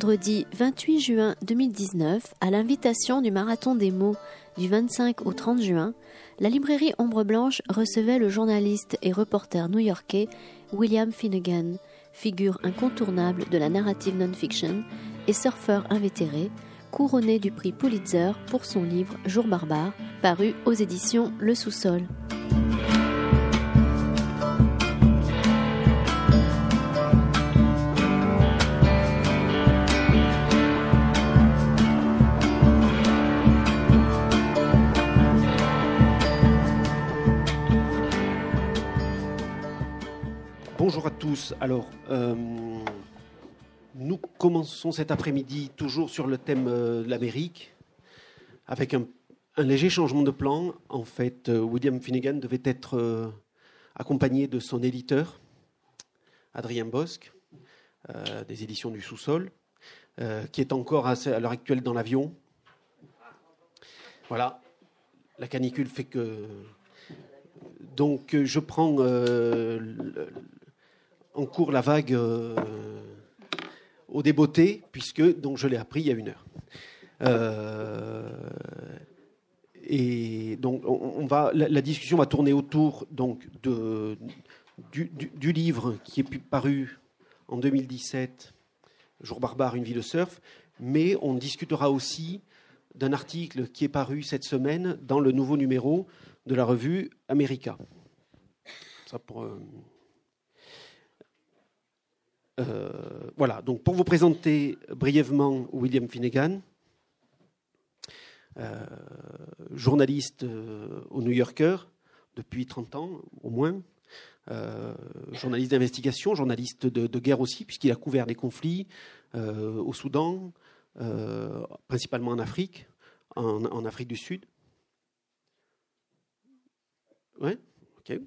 Vendredi 28 juin 2019, à l'invitation du Marathon des mots du 25 au 30 juin, la librairie Ombre Blanche recevait le journaliste et reporter new-yorkais William Finnegan, figure incontournable de la narrative non-fiction et surfeur invétéré, couronné du prix Pulitzer pour son livre Jour barbare, paru aux éditions Le Sous-sol. Alors, euh, nous commençons cet après-midi toujours sur le thème euh, de l'Amérique, avec un, léger changement de plan. En fait, euh, William Finnegan devait être accompagné de son éditeur, Adrien Bosque, des éditions du Sous-sol, qui est encore à, l'heure actuelle dans l'avion. Voilà, la canicule fait que donc je prends en cours la vague euh, au débeauté, puisque donc je l'ai appris il y a une heure. Euh, et donc on, va, la, discussion va tourner autour donc de, du, livre qui est paru en 2017, Jour barbare, une vie de surf, mais on discutera aussi d'un article qui est paru cette semaine dans le nouveau numéro de la revue America. Ça pour, euh, euh, voilà, donc pour vous présenter brièvement William Finnegan, euh, journaliste euh, au New Yorker depuis 30 ans au moins, journaliste d'investigation, journaliste de, guerre aussi, puisqu'il a couvert des conflits au Soudan, principalement en Afrique, en, Afrique du Sud. Ouais, ok.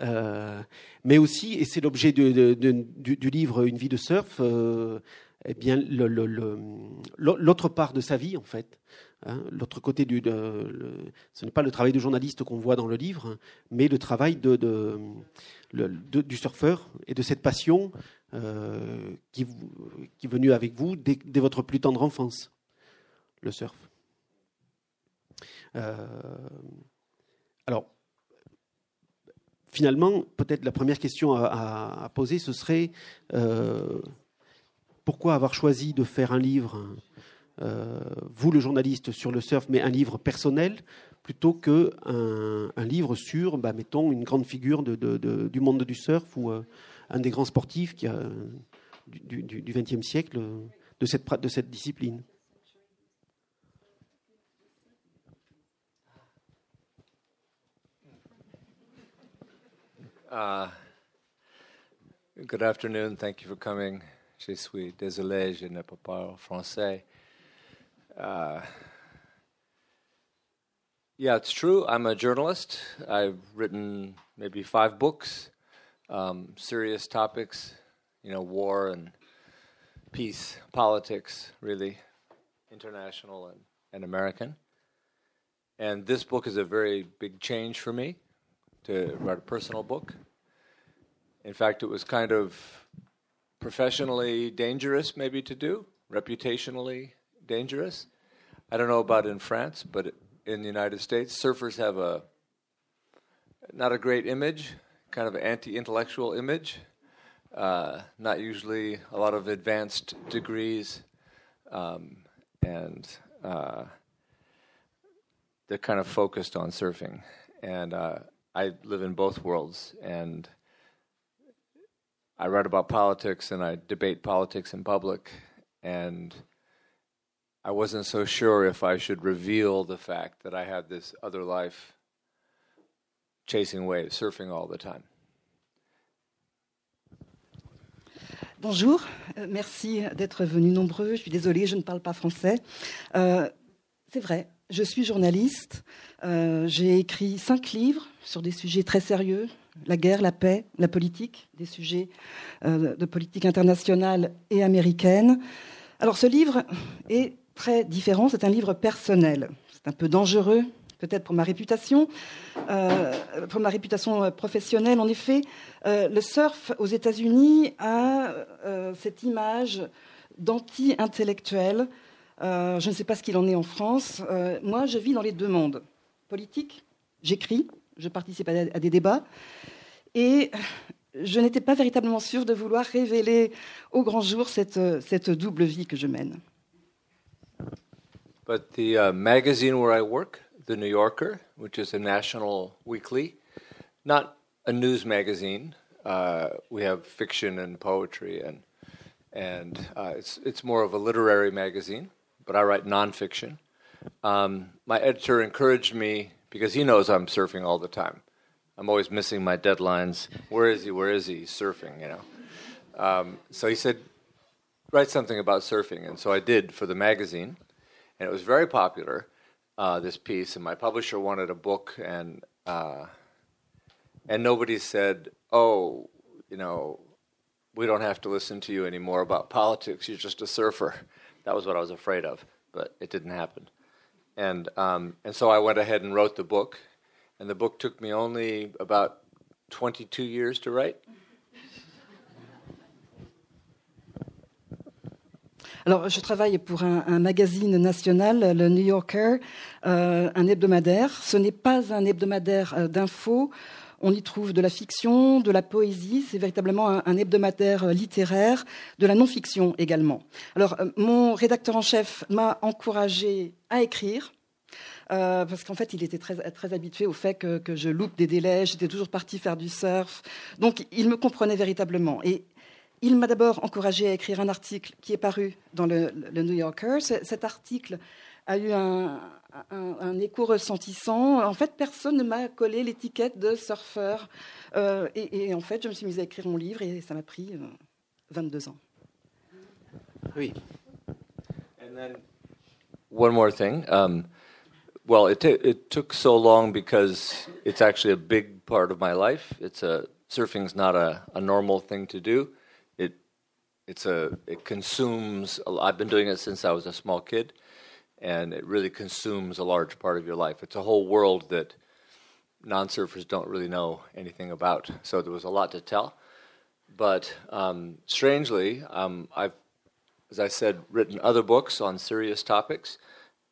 Euh, mais aussi, et c'est l'objet du, livre Une vie de surf, euh, eh bien l'autre part de sa vie en fait, hein, l'autre côté du, ce n'est pas le travail de journaliste qu'on voit dans le livre, mais le travail du surfeur et de cette passion euh, qui, est venue avec vous dès, votre plus tendre enfance, le surf. alors finalement, peut-être la première question à, poser, ce serait euh, pourquoi avoir choisi de faire un livre, euh, vous le journaliste, sur le surf, mais un livre personnel, plutôt qu'un un livre sur, bah, mettons, une grande figure du monde du surf ou euh, un des grands sportifs du XXe siècle de cette, de cette discipline? Uh, good afternoon. Thank you for coming. Je suis désolé, je ne peux pas français. Uh, yeah, it's true. I'm a journalist. I've written maybe five books, um, serious topics, you know, war and peace, politics, really, international and, and American. And this book is a very big change for me to write a personal book. In fact, it was kind of professionally dangerous, maybe to do, reputationally dangerous. I don't know about in France, but in the United States, surfers have a not a great image, kind of anti-intellectual image. Uh, not usually a lot of advanced degrees, um, and uh, they're kind of focused on surfing. And uh, I live in both worlds, and I write about politics and I debate politics in public, and I wasn't so sure if I should reveal the fact that I had this other life chasing waves, surfing all the time. Bonjour, euh, merci d'être venus nombreux. Je suis désolée, je ne parle pas français. Euh, c'est vrai, je suis journaliste. Euh, j'ai écrit cinq livres sur des sujets très sérieux la guerre, la paix, la politique, des sujets euh, de politique internationale et américaine. Alors ce livre est très différent, c'est un livre personnel. C'est un peu dangereux peut-être pour ma réputation, euh, pour ma réputation professionnelle. En effet, le surf aux États-Unis a cette image d'anti-intellectuel. Je ne sais pas ce qu'il en est en France. moi, je vis dans les deux mondes. Politique, j'écris, je participe à des débats. Et je n'étais pas véritablement sûre de vouloir révéler au grand jour cette, cette double vie que je mène. But the uh, magazine where I work, The New Yorker, which is a national weekly, not a news magazine. Uh, we have fiction and poetry, and and uh, it's it's more of a literary magazine. But I write nonfiction. Um, my editor encouraged me because he knows I'm surfing all the time. I'm always missing my deadlines. Where is he? Where is he? Surfing, you know. Um, so he said, write something about surfing. And so I did for the magazine. And it was very popular, uh, this piece. And my publisher wanted a book. And, uh, and nobody said, oh, you know, we don't have to listen to you anymore about politics. You're just a surfer. That was what I was afraid of. But it didn't happen. And, um, and so I went ahead and wrote the book and the book took me only about 22 years to write. Alors, je travaille pour un, un magazine national, le New Yorker, euh, un hebdomadaire. Ce n'est pas un hebdomadaire euh, d'infos. On y trouve de la fiction, de la poésie. C'est véritablement un, hebdomadaire euh, littéraire, de la non-fiction également. Alors, euh, mon rédacteur en chef m'a encouragé à écrire. Euh, parce qu'en fait, il était très, très habitué au fait que, je loupe des délais, j'étais toujours partie faire du surf. Donc, il me comprenait véritablement. Et il m'a d'abord encouragé à écrire un article qui est paru dans le New Yorker. Cet article a eu un, un, un, écho ressentissant. En fait, personne ne m'a collé l'étiquette de surfeur. Euh, et, et, en fait, je me suis mise à écrire mon livre et ça m'a pris euh, 22 ans. Oui. And then one more thing. Um, well, it, it took so long because it's actually a big part of my life. It's a surfing's not a, a normal thing to do. It it's a it consumes. A, I've been doing it since I was a small kid, and it really consumes a large part of your life. It's a whole world that non-surfers don't really know anything about. So there was a lot to tell. But um, strangely, um, I've, as I said, written other books on serious topics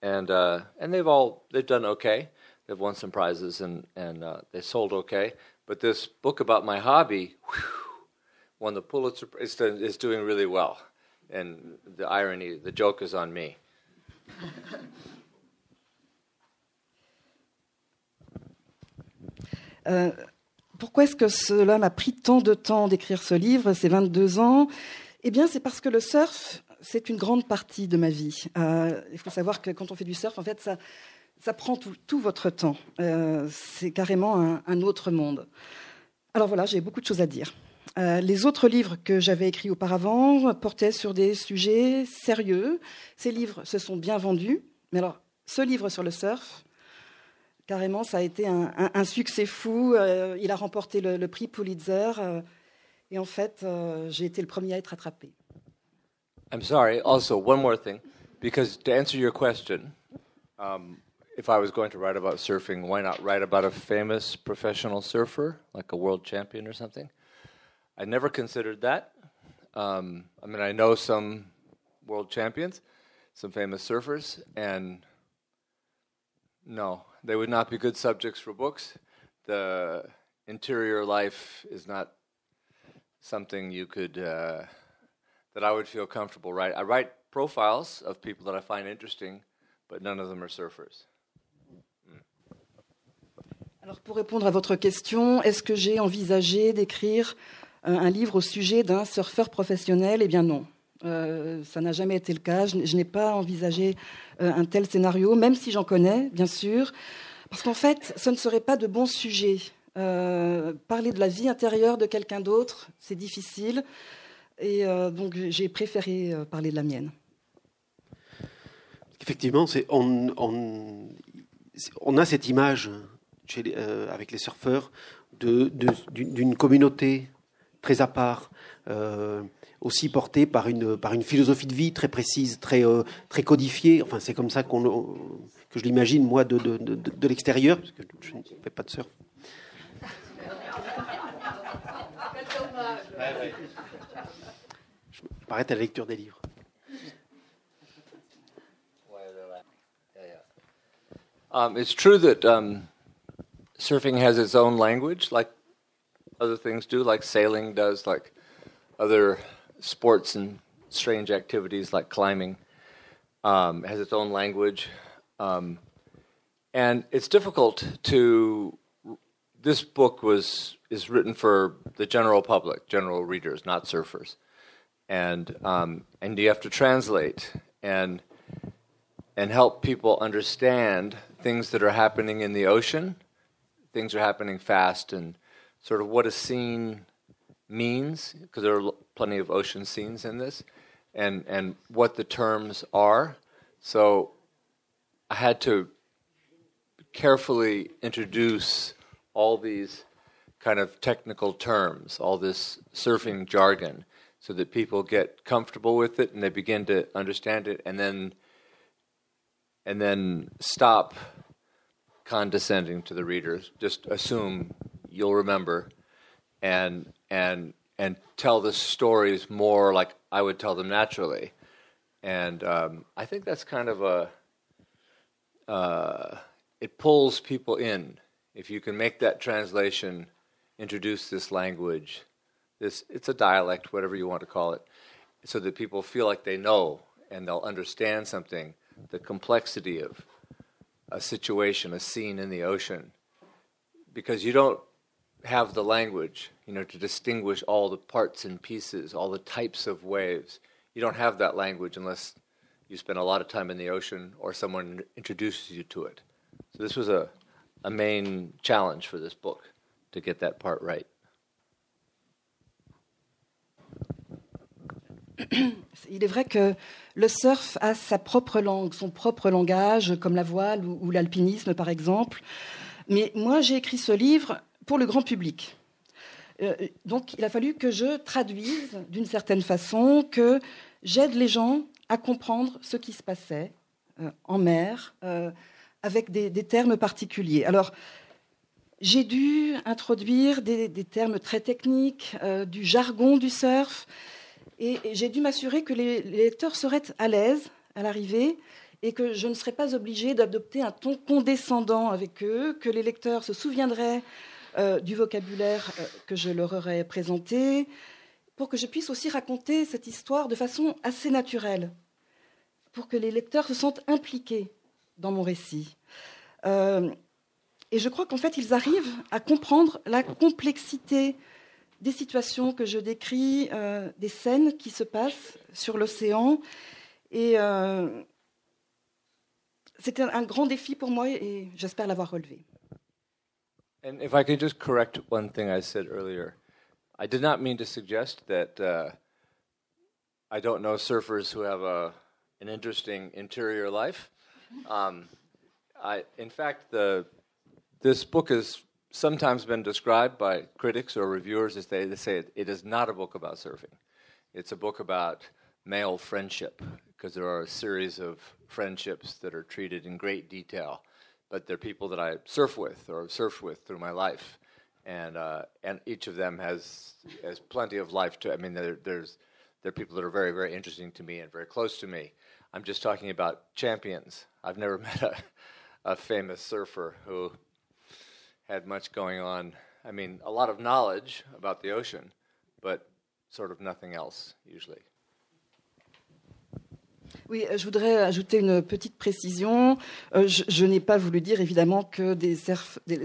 and uh, and they've all they've done okay. They've won some prizes and and uh, they sold okay. But this book about my hobby whew, won the Pulitzer. It's, it's doing really well, and the irony, the joke is on me. Euh, pourquoi est-ce que cela m'a pris tant de temps d'écrire ce livre, ces 22 ans? Eh bien, c'est parce que le surf c'est une grande partie de ma vie. Euh, il faut savoir que quand on fait du surf, en fait, ça, ça prend tout, votre temps. Euh, c'est carrément un, autre monde. Alors voilà, j'ai beaucoup de choses à dire. Euh, les autres livres que j'avais écrits auparavant portaient sur des sujets sérieux. Ces livres se sont bien vendus. Mais alors, ce livre sur le surf, carrément, ça a été un, un, un succès fou. Euh, il a remporté le, prix Pulitzer. Euh, et en fait, euh, j'ai été le premier à être attrapé. I'm sorry. Also, one more thing, because to answer your question, um, if I was going to write about surfing, why not write about a famous professional surfer, like a world champion or something? I never considered that. Um, I mean, I know some world champions, some famous surfers, and no, they would not be good subjects for books. The interior life is not something you could. Uh, that I would feel comfortable writing. I write profiles of people that I find interesting, but none of them are surfers. Alors pour répondre à votre question, est-ce que j'ai envisagé d'écrire un, livre au sujet d'un surfeur professionnel Eh bien non. Euh, ça n'a jamais été le cas. Je, n'ai pas envisagé euh, un tel scénario, même si j'en connais, bien sûr, parce qu'en fait, ce ne serait pas de bons sujets. Euh, parler de la vie intérieure de quelqu'un d'autre, c'est difficile. Et donc j'ai préféré parler de la mienne. Effectivement, on, a cette image avec les surfeurs d'une communauté très à part, euh, aussi portée par une, par une philosophie de vie très précise, très, euh, très codifiée. Enfin, c'est comme ça qu'on que je l'imagine moi de, de, de, de l'extérieur, parce que je ne fais pas de surf. Je m'arrête à la lecture des livres. Um, it's true that um, surfing has its own language, like other things do, like sailing does, like other sports and strange activities like climbing. Um, has its own language, um, and it's difficult to. This book was is written for the general public, general readers, not surfers, and um, and you have to translate and and help people understand things that are happening in the ocean. Things are happening fast, and sort of what a scene means, because there are plenty of ocean scenes in this, and, and what the terms are. So I had to carefully introduce all these kind of technical terms, all this surfing jargon, so that people get comfortable with it and they begin to understand it, and then and then stop condescending to the readers. Just assume you'll remember, and and and tell the stories more like I would tell them naturally. And um, I think that's kind of a uh, it pulls people in if you can make that translation, introduce this language, this it's a dialect, whatever you want to call it, so that people feel like they know and they'll understand something the complexity of a situation, a scene in the ocean, because you don't have the language, you know, to distinguish all the parts and pieces, all the types of waves. You don't have that language unless you spend a lot of time in the ocean or someone introduces you to it. So this was a, a main challenge for this book to get that part right. Il est vrai que le surf a sa propre langue, son propre langage, comme la voile ou, l'alpinisme par exemple. Mais moi, j'ai écrit ce livre pour le grand public. Euh, donc, il a fallu que je traduise d'une certaine façon, que j'aide les gens à comprendre ce qui se passait euh, en mer, euh, avec des, termes particuliers. Alors, j'ai dû introduire des, des, termes très techniques, du jargon du surf, et, j'ai dû m'assurer que les, lecteurs seraient à l'aise à l'arrivée et que je ne serais pas obligée d'adopter un ton condescendant avec eux, que les lecteurs se souviendraient euh, du vocabulaire euh, que je leur aurais présenté, pour que je puisse aussi raconter cette histoire de façon assez naturelle, pour que les lecteurs se sentent impliqués dans mon récit. Euh, et je crois qu'en fait, ils arrivent à comprendre la complexité des situations que je décris, des scènes qui se passent sur l'océan. Et euh, c'était un grand défi pour moi et j'espère l'avoir relevé. And if I could just correct one thing I said earlier, I did not mean to suggest that uh, I don't know surfers who have a, an interesting interior life. Um, I, in fact, the, this book has sometimes been described by critics or reviewers as they, they say it, it is not a book about surfing. It's a book about male friendship because there are a series of friendships that are treated in great detail. But they're people that I surf with or have surfed with through my life, and uh, and each of them has has plenty of life to. I mean, there, there's there are people that are very very interesting to me and very close to me. I'm just talking about champions. I've never met a, a famous surfer who had much going on. I mean, a lot of knowledge about the ocean, but sort of nothing else usually. Oui, euh, je voudrais ajouter une petite précision. Euh, je, n'ai pas voulu dire évidemment que des,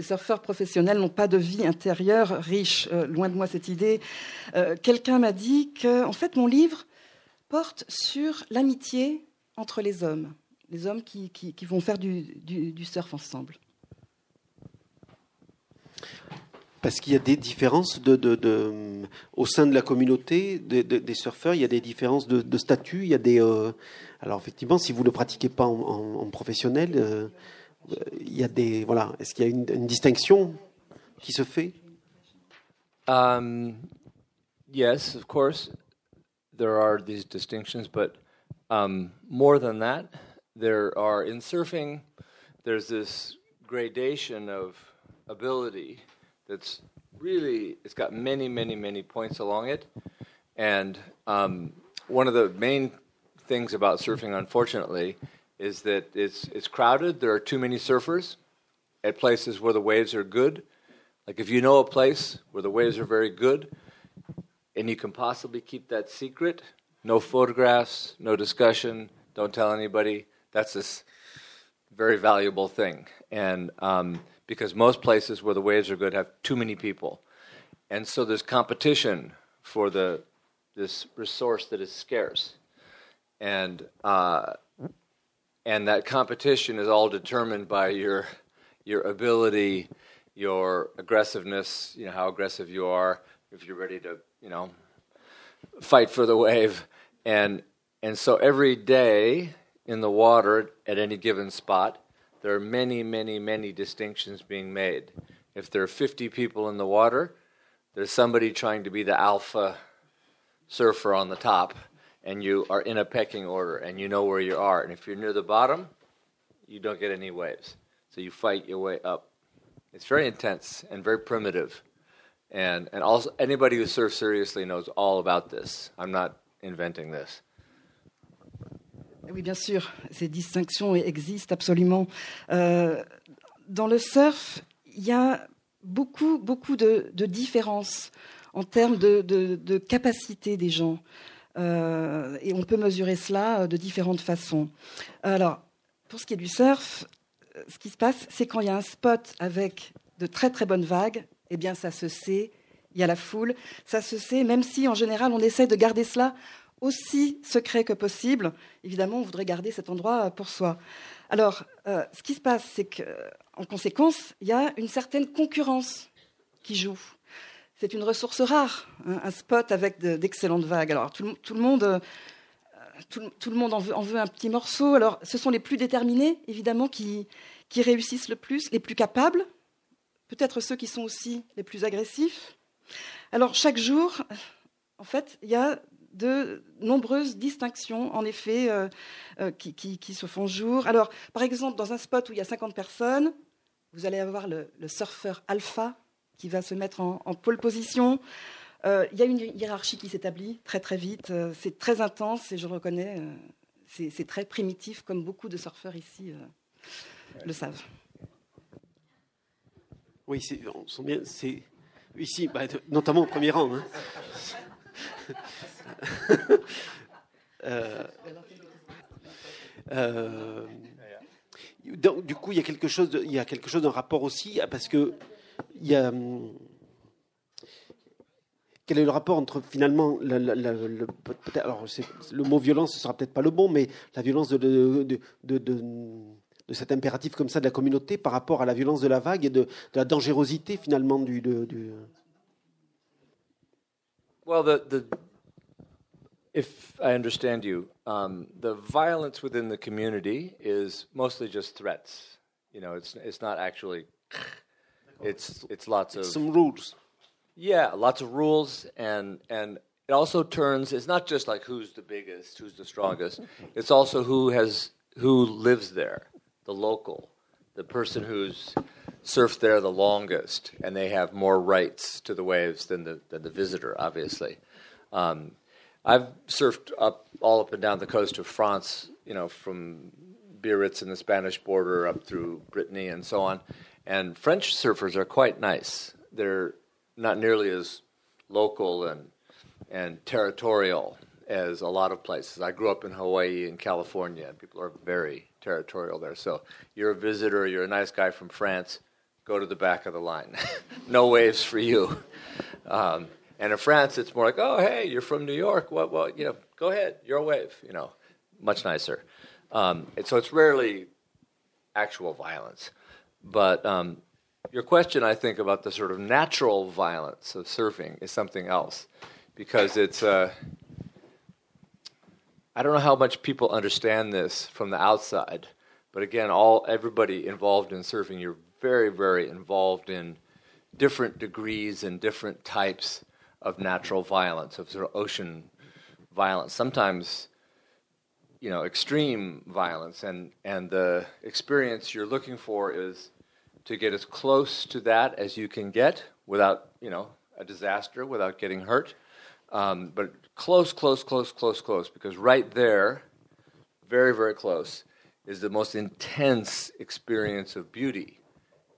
surfeurs professionnels n'ont pas de vie intérieure riche. Euh, loin de moi cette idée. Quelqu'un m'a dit que, en fait, mon livre porte sur l'amitié entre les hommes, les hommes qui, vont faire du surf ensemble. Parce qu'il y a des différences au sein de la communauté des surfeurs, il y a des différences de, statut. Il y a des, euh, alors effectivement, si vous ne le pratiquez pas en, professionnel, euh, il y a des, voilà. Est-ce qu'il y a une, une, distinction qui se fait? Um, Yes, of course, there are these distinctions, but um, more than that, there are in surfing. there's this gradation of ability that's really it's got many, many, many points along it, and um, one of the main things about surfing, unfortunately, is that it's it's crowded. There are too many surfers at places where the waves are good. Like if you know a place where the waves are very good, and you can possibly keep that secret, no photographs, no discussion, don't tell anybody. That's this very valuable thing, and um, because most places where the waves are good have too many people, and so there's competition for the this resource that is scarce, and uh, and that competition is all determined by your your ability, your aggressiveness, you know how aggressive you are, if you're ready to you know fight for the wave, and and so every day in the water at any given spot, there are many, many, many distinctions being made. If there are 50 people in the water, there's somebody trying to be the alpha surfer on the top, and you are in a pecking order, and you know where you are. And if you're near the bottom, you don't get any waves. So you fight your way up. It's very intense and very primitive. And, and also, anybody who surfs seriously knows all about this. I'm not inventing this. Oui, bien sûr, ces distinctions existent absolument. Euh, dans le surf, il y a beaucoup, beaucoup de, différences en termes de, de, capacité des gens. Euh, et on peut mesurer cela de différentes façons. Alors, pour ce qui est du surf, ce qui se passe, c'est quand il y a un spot avec de très très bonnes vagues, eh bien ça se sait, il y a la foule, ça se sait, même si en général on essaie de garder cela aussi secret que possible. Évidemment, on voudrait garder cet endroit pour soi. Alors, euh, ce qui se passe, c'est qu'en conséquence, il y a une certaine concurrence qui joue. C'est une ressource rare, hein, un spot avec d'excellentes vagues. Alors, tout, le monde, euh, tout, le monde en veut, un petit morceau. Alors, ce sont les plus déterminés, évidemment, qui réussissent le plus, les plus capables, peut-être ceux qui sont aussi les plus agressifs. Alors, chaque jour, en fait, il y a de nombreuses distinctions, en effet, euh, euh, qui, se font jour. Alors, par exemple, dans un spot où il y a 50 personnes, vous allez avoir le, surfeur alpha qui va se mettre en, pole position. Euh, il y a une hiérarchie qui s'établit très très vite. c'est très intense et je reconnais, c'est très primitif, comme beaucoup de surfeurs ici le savent. Oui, on sent bien, c'est ici, bah, notamment au premier rang. Hein. Euh, euh, du coup, il y a quelque chose, il y a quelque chose d'un rapport aussi, parce que quel est le rapport entre finalement, le, alors le mot violence, ce sera peut-être pas le bon, mais la violence de, de, de, de, cet impératif comme ça de la communauté par rapport à la violence de la vague et de, la dangerosité finalement du. du... if I understand you, um, the violence within the community is mostly just threats. You know, it's it's not actually. It's it's lots of some rules. Yeah, lots of rules, and and it also turns. It's not just like who's the biggest, who's the strongest. It's also who has who lives there, the local, the person who's surfed there the longest, and they have more rights to the waves than the than the visitor, obviously. Um, I've surfed up all up and down the coast of France, you know, from Biarritz and the Spanish border up through Brittany and so on. And French surfers are quite nice. They're not nearly as local and and territorial as a lot of places. I grew up in Hawaii and California, and people are very territorial there. So you're a visitor, you're a nice guy from France, go to the back of the line. no waves for you. Um, and in France, it's more like, oh, hey, you're from New York. What, what, you know, go ahead, you're a wave. You know, much nicer. Um, and so it's rarely actual violence. But um, your question, I think, about the sort of natural violence of surfing is something else, because it's. Uh, I don't know how much people understand this from the outside, but again, all everybody involved in surfing, you're very, very involved in different degrees and different types of natural violence, of sort of ocean violence. Sometimes, you know, extreme violence, and and the experience you're looking for is to get as close to that as you can get without, you know, a disaster, without getting hurt. Um, but close, close, close, close, close, because right there, very, very close, is the most intense experience of beauty.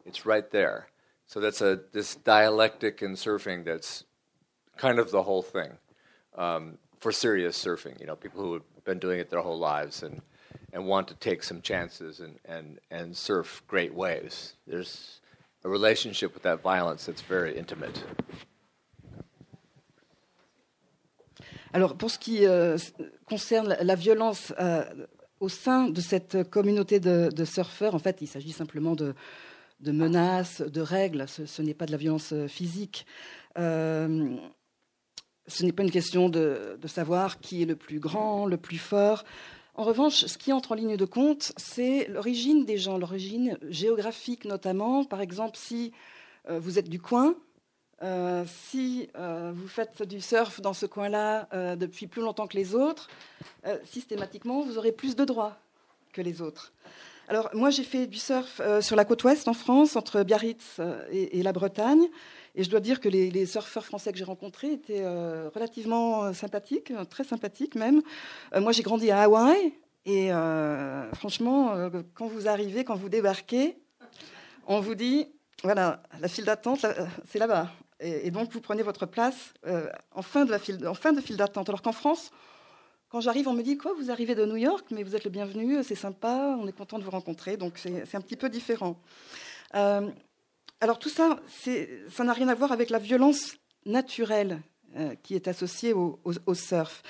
It's right there. So that's a this dialectic in surfing that's kind of the whole thing um, for serious surfing. You know, people who have been doing it their whole lives and and want to take some chances and, and, and surf great waves. There's a relationship with that violence that's very intimate. Alors, pour ce qui euh, concerne la violence euh, au sein de cette communauté de, de surfeurs, en fait, il s'agit simplement de, de, menaces, de règles. Ce, ce n'est pas de la violence euh, physique. Euh, ce n'est pas une question de, savoir qui est le plus grand, le plus fort. En revanche, ce qui entre en ligne de compte, c'est l'origine des gens, l'origine géographique notamment. Par exemple, si euh, vous êtes du coin, euh, si euh, vous faites du surf dans ce coin-là depuis plus longtemps que les autres, systématiquement, vous aurez plus de droits que les autres. Alors, moi, j'ai fait du surf sur la côte ouest en France, entre Biarritz et, la Bretagne. Et je dois dire que les, surfeurs français que j'ai rencontrés étaient euh, relativement euh, sympathiques, euh, très sympathiques même. Moi, j'ai grandi à Hawaï. Et franchement, quand vous arrivez, quand vous débarquez, on vous dit, voilà, la file d'attente, c'est là-bas. Et, donc, vous prenez votre place en fin de, file, d'attente. Alors qu'en France, quand j'arrive, on me dit quoi Vous arrivez de New York, mais vous êtes le bienvenu, c'est sympa, on est content de vous rencontrer. Donc c'est un petit peu différent. Alors tout ça, ça n'a rien à voir avec la violence naturelle euh, qui est associée au, surf.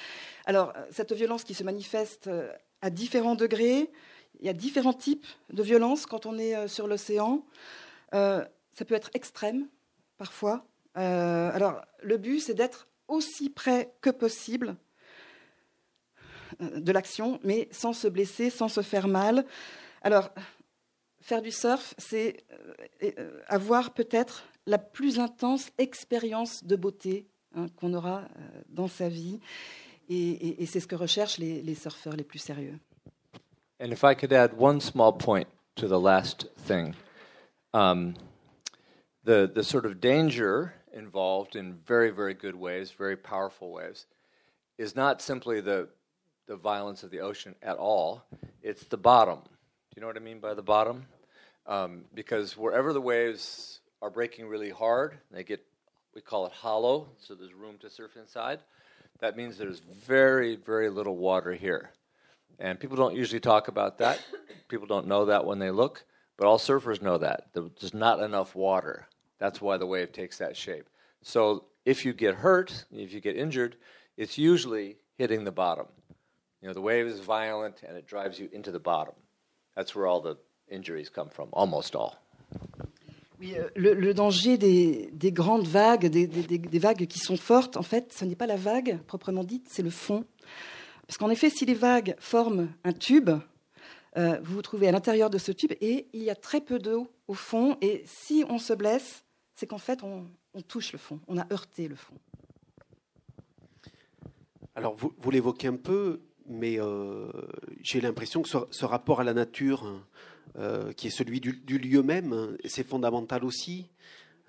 Alors cette violence qui se manifeste euh, à différents degrés, il y a différents types de violence quand on est euh, sur l'océan. Euh, ça peut être extrême parfois. Euh, alors le but, c'est d'être aussi près que possible de l'action, mais sans se blesser, sans se faire mal. Alors, faire du surf, c'est euh, avoir peut-être la plus intense expérience de beauté hein, qu'on aura euh, dans sa vie. Et, c'est ce que recherchent les, les, surfeurs les plus sérieux. And if I could add one small point to the last thing, um, the, the sort of danger involved in very, very good waves, very powerful waves, is not simply the, the violence of the ocean at all, it's the bottom. Do you know what I mean by the bottom? Um, because wherever the waves are breaking really hard, they get, we call it hollow, so there's room to surf inside. That means there's very, very little water here. And people don't usually talk about that. people don't know that when they look, but all surfers know that. There's not enough water. That's why the wave takes that shape. So if you get hurt, if you get injured, it's usually hitting the bottom. You know, the wave is violent and it drives you into the bottom. That's where all the injuries come from, almost all. Oui, euh, le, le, danger des, des grandes vagues, des, des, des, vagues qui sont fortes, en fait, ce n'est pas la vague proprement dite, c'est le fond. Parce qu'en effet, si les vagues forment un tube, euh, vous vous trouvez à l'intérieur de ce tube et il y a très peu d'eau au fond. Et si on se blesse, c'est qu'en fait, on, on, touche le fond, on a heurté le fond. Alors, vous, vous l'évoquez un peu, mais euh, j'ai l'impression que ce, rapport à la nature, euh, qui est celui du, lieu même, c'est fondamental aussi.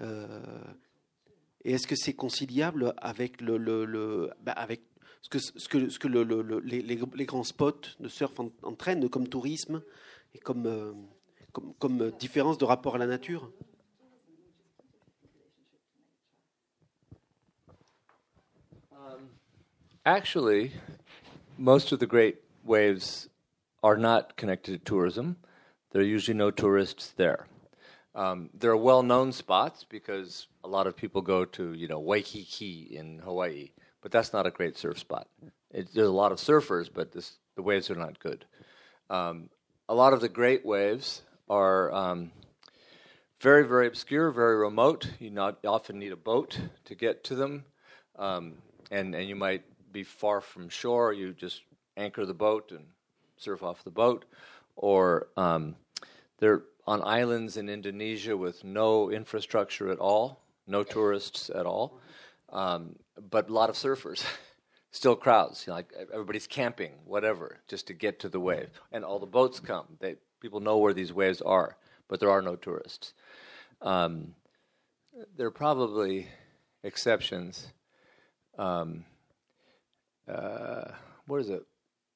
Euh, et est-ce que c'est conciliable avec, le, bah avec ce que, ce que, ce que le, les, grands spots de surf en, entraînent comme tourisme et comme, euh, comme, comme différence de rapport à la nature? Um, waves are not connected to tourism. There are usually no tourists there. Um, there are well-known spots because a lot of people go to, you know, Waikiki in Hawaii, but that's not a great surf spot. It, there's a lot of surfers, but this, the waves are not good. Um, a lot of the great waves are um, very, very obscure, very remote. You not often need a boat to get to them, um, and and you might be far from shore. You just anchor the boat and surf off the boat, or um, they're on islands in Indonesia with no infrastructure at all, no tourists at all, um, but a lot of surfers. still crowds. You know, like everybody's camping, whatever, just to get to the wave. And all the boats come. They, people know where these waves are, but there are no tourists. Um, there are probably exceptions. Um, uh, what is it?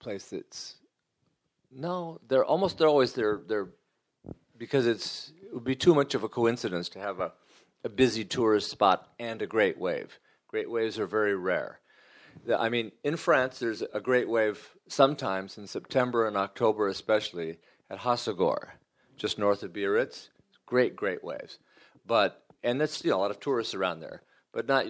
Place that's no, they're almost they're always they're they're because it's it would be too much of a coincidence to have a, a busy tourist spot and a great wave. Great waves are very rare. I mean, in France, there's a great wave sometimes in September and October, especially at Hossegor, just north of Biarritz. Great, great waves. But and that's you know, a lot of tourists around there. But not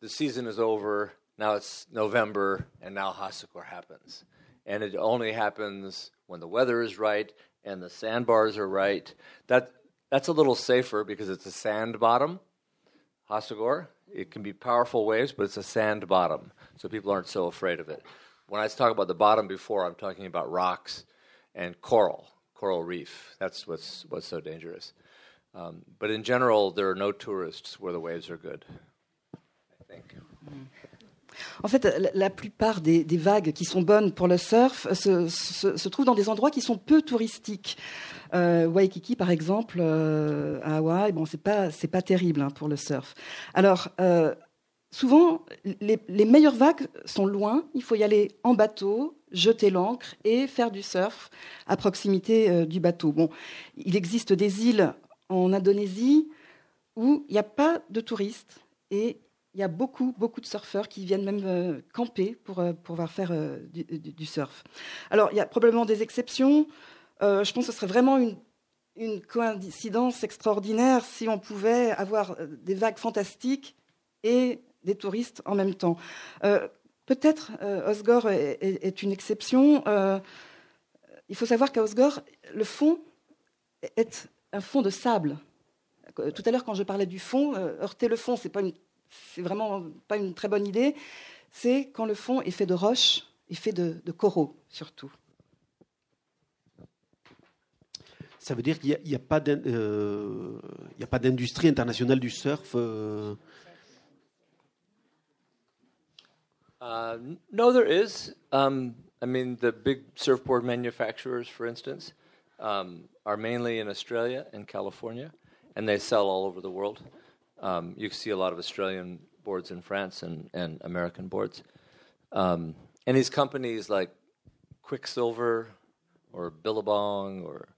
the season is over. Now it's November, and now Hossegor happens, and it only happens when the weather is right and the sandbars are right. That that's a little safer because it's a sand bottom. Hossegor. It can be powerful waves, but it's a sand bottom, so people aren't so afraid of it. When I talk about the bottom before, I'm talking about rocks and coral, coral reef. That's what's what's so dangerous. Um, but in general, there are no tourists where the waves are good. I think. En fait, la, plupart des, vagues qui sont bonnes pour le surf se, se, trouvent dans des endroits qui sont peu touristiques. Euh, Waikiki, par exemple, euh, à Hawaï, bon, c'est pas c'est pas terrible hein, pour le surf. Alors. Euh, souvent, les, les, meilleures vagues sont loin. Il faut y aller en bateau, jeter l'ancre et faire du surf à proximité euh, du bateau. Bon, il existe des îles en Indonésie où il n'y a pas de touristes et il y a beaucoup, beaucoup de surfeurs qui viennent même euh, camper pour euh, pouvoir faire euh, du, surf. Alors, il y a probablement des exceptions. je pense que ce serait vraiment une, une, coïncidence extraordinaire si on pouvait avoir des vagues fantastiques et des touristes en même temps. Peut-être Osgore est, une exception. il faut savoir qu'à Osgore, le fond est un fond de sable. Tout à l'heure, quand je parlais du fond, heurter le fond, c'est pas une c'est vraiment pas une très bonne idée, c'est quand le fond est fait de roches et fait de, de coraux surtout. Ça veut dire qu'il n'y a, euh, a, pas d'industrie internationale du surf euh... uh, No, there is. Um, I mean, the big surfboard manufacturers, for instance, um, are mainly in Australia and California, and they sell all over the world. Um, you see a lot of Australian boards in France and, and American boards. Um, and these companies like Quicksilver or Billabong or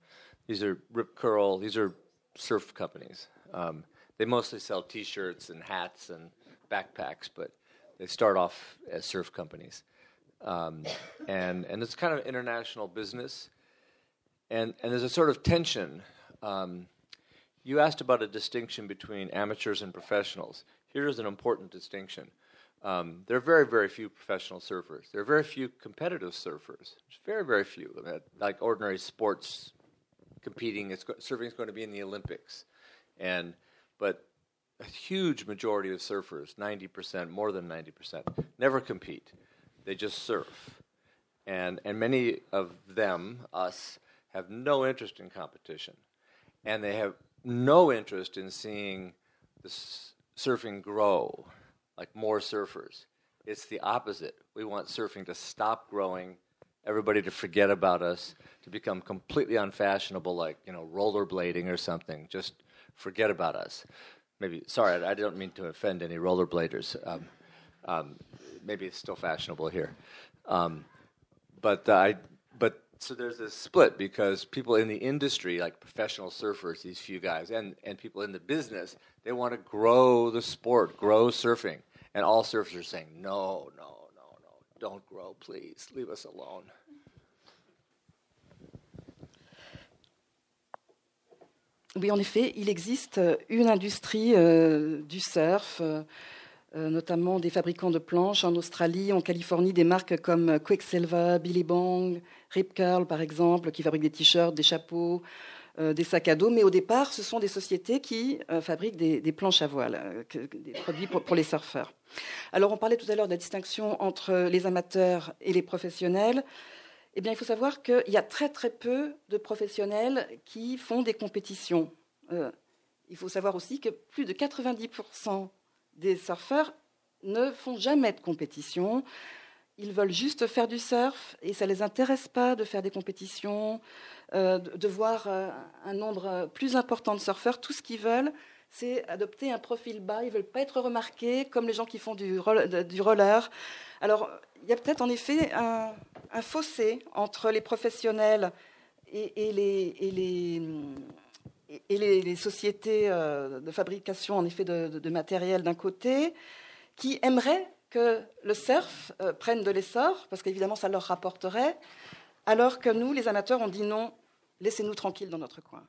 these are Rip Curl, these are surf companies. Um, they mostly sell t shirts and hats and backpacks, but they start off as surf companies. Um, and, and it's kind of international business. And, and there's a sort of tension. Um, you asked about a distinction between amateurs and professionals. Here's an important distinction. Um, there are very, very few professional surfers. There are very few competitive surfers. There's very, very few. Like ordinary sports competing, it's, surfing is going to be in the Olympics, and but a huge majority of surfers, 90%, more than 90%, never compete. They just surf, and and many of them, us, have no interest in competition, and they have no interest in seeing the surfing grow, like more surfers. It's the opposite. We want surfing to stop growing, everybody to forget about us, to become completely unfashionable, like you know rollerblading or something. Just forget about us. Maybe sorry, I, don't mean to offend any rollerbladers. Um, um, maybe it's still fashionable here, um, but uh, I but so there's a split because people in the industry, like professional surfers, these few guys, and, and people in the business, they want to grow the sport, grow surfing. And all surfers are saying, no, no, no, no, don't grow, please, leave us alone. Oui, en effet, il existe euh, une industrie euh, du surf. Euh, Euh, notamment des fabricants de planches en Australie, en Californie, des marques comme Quicksilver, Billy Bong, Rip Curl par exemple, qui fabriquent des t-shirts, des chapeaux, euh, des sacs à dos. Mais au départ, ce sont des sociétés qui euh, fabriquent des, planches à voile, des produits pour, les surfeurs. Alors, on parlait tout à l'heure de la distinction entre les amateurs et les professionnels. Eh bien, il faut savoir qu'il y a très très peu de professionnels qui font des compétitions. il faut savoir aussi que plus de 90% des surfeurs ne font jamais de compétition. Ils veulent juste faire du surf et ça ne les intéresse pas de faire des compétitions, euh, de, voir euh, un nombre plus important de surfeurs. Tout ce qu'ils veulent, c'est adopter un profil bas. Ils ne veulent pas être remarqués comme les gens qui font du, roller. Alors, il y a peut-être en effet un, fossé entre les professionnels et, les, sociétés euh, de fabrication en effet de matériel d'un côté, qui aimeraient que le surf euh, prenne de l'essor, parce qu'évidemment ça leur rapporterait, alors que nous, les amateurs, on dit non, laissez-nous tranquilles dans notre coin.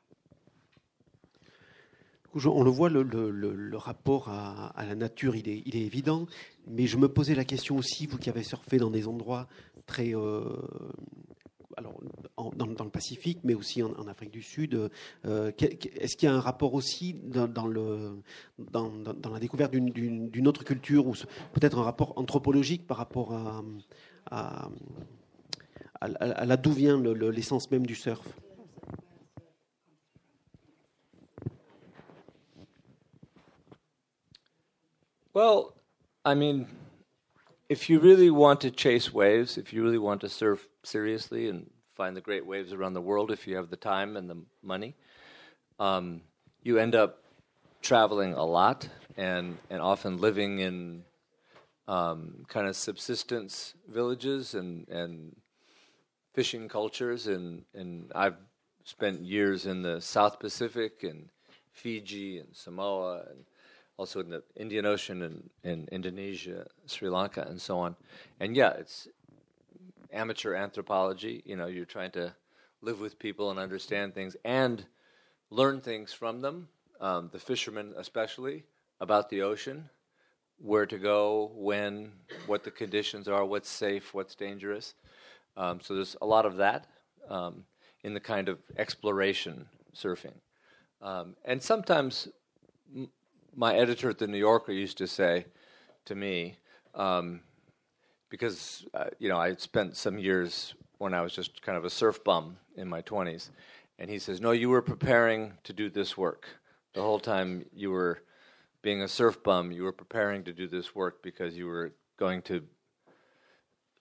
On le voit, le, rapport à, la nature, il est, il est, évident, mais je me posais la question aussi, vous qui avez surfé dans des endroits très euh, alors, dans, le Pacifique, mais aussi en, Afrique du Sud. Euh, est-ce qu'il y a un rapport aussi dans, la découverte d'une autre culture, ou peut-être un rapport anthropologique par rapport à, à, là d'où vient l'essence même du surf? Well, I mean, if you really want to chase waves, if you really want to surf seriously and find the great waves around the world, if you have the time and the money, um, you end up traveling a lot and, and often living in um, kind of subsistence villages and, and fishing cultures. And, and I've spent years in the South Pacific and Fiji and Samoa and also in the Indian Ocean and in Indonesia, Sri Lanka, and so on. And yeah, it's amateur anthropology. You know, you're trying to live with people and understand things and learn things from them. Um, the fishermen, especially, about the ocean, where to go, when, what the conditions are, what's safe, what's dangerous. Um, so there's a lot of that um, in the kind of exploration surfing. Um, and sometimes my editor at the New Yorker used to say to me, um, because uh, you know I spent some years when I was just kind of a surf bum in my twenties, and he says, "No, you were preparing to do this work the whole time. You were being a surf bum. You were preparing to do this work because you were going to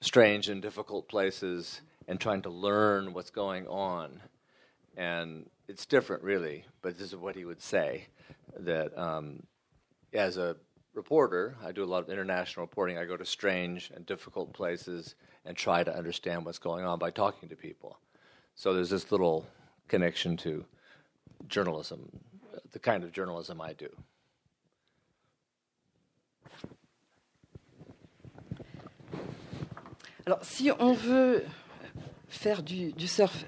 strange and difficult places and trying to learn what's going on." And it's different, really, but this is what he would say that um, as a reporter, I do a lot of international reporting. I go to strange and difficult places and try to understand what's going on by talking to people. So there's this little connection to journalism, the kind of journalism I do. Alors, si on veut faire du, du surf